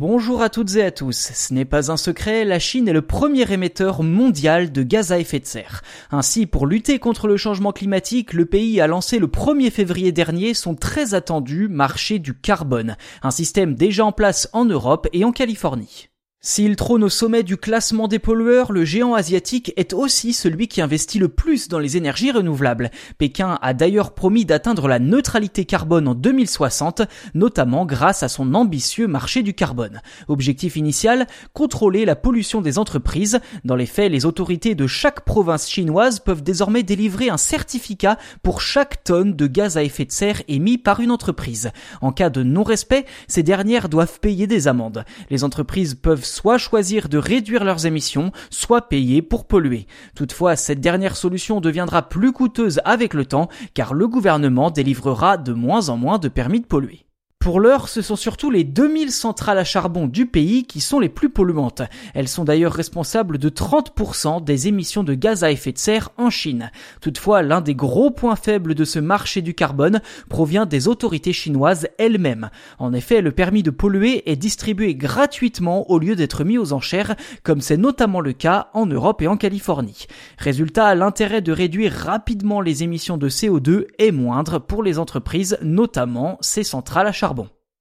Bonjour à toutes et à tous. Ce n'est pas un secret, la Chine est le premier émetteur mondial de gaz à effet de serre. Ainsi, pour lutter contre le changement climatique, le pays a lancé le 1er février dernier son très attendu marché du carbone, un système déjà en place en Europe et en Californie. S'il trône au sommet du classement des pollueurs, le géant asiatique est aussi celui qui investit le plus dans les énergies renouvelables. Pékin a d'ailleurs promis d'atteindre la neutralité carbone en 2060, notamment grâce à son ambitieux marché du carbone. Objectif initial, contrôler la pollution des entreprises. Dans les faits, les autorités de chaque province chinoise peuvent désormais délivrer un certificat pour chaque tonne de gaz à effet de serre émis par une entreprise. En cas de non-respect, ces dernières doivent payer des amendes. Les entreprises peuvent soit choisir de réduire leurs émissions, soit payer pour polluer. Toutefois, cette dernière solution deviendra plus coûteuse avec le temps car le gouvernement délivrera de moins en moins de permis de polluer. Pour l'heure, ce sont surtout les 2000 centrales à charbon du pays qui sont les plus polluantes. Elles sont d'ailleurs responsables de 30% des émissions de gaz à effet de serre en Chine. Toutefois, l'un des gros points faibles de ce marché du carbone provient des autorités chinoises elles-mêmes. En effet, le permis de polluer est distribué gratuitement au lieu d'être mis aux enchères, comme c'est notamment le cas en Europe et en Californie. Résultat, l'intérêt de réduire rapidement les émissions de CO2 est moindre pour les entreprises, notamment ces centrales à charbon.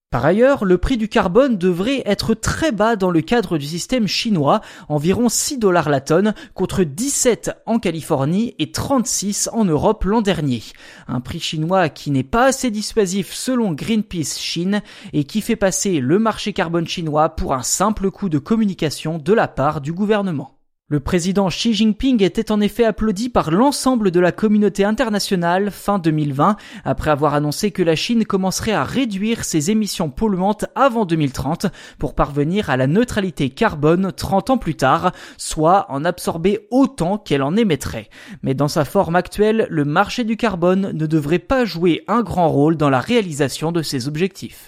Par ailleurs, le prix du carbone devrait être très bas dans le cadre du système chinois, environ 6 dollars la tonne, contre 17 en Californie et 36 en Europe l'an dernier. Un prix chinois qui n'est pas assez dissuasif selon Greenpeace Chine et qui fait passer le marché carbone chinois pour un simple coup de communication de la part du gouvernement. Le président Xi Jinping était en effet applaudi par l'ensemble de la communauté internationale fin 2020 après avoir annoncé que la Chine commencerait à réduire ses émissions polluantes avant 2030 pour parvenir à la neutralité carbone 30 ans plus tard, soit en absorber autant qu'elle en émettrait. Mais dans sa forme actuelle, le marché du carbone ne devrait pas jouer un grand rôle dans la réalisation de ces objectifs.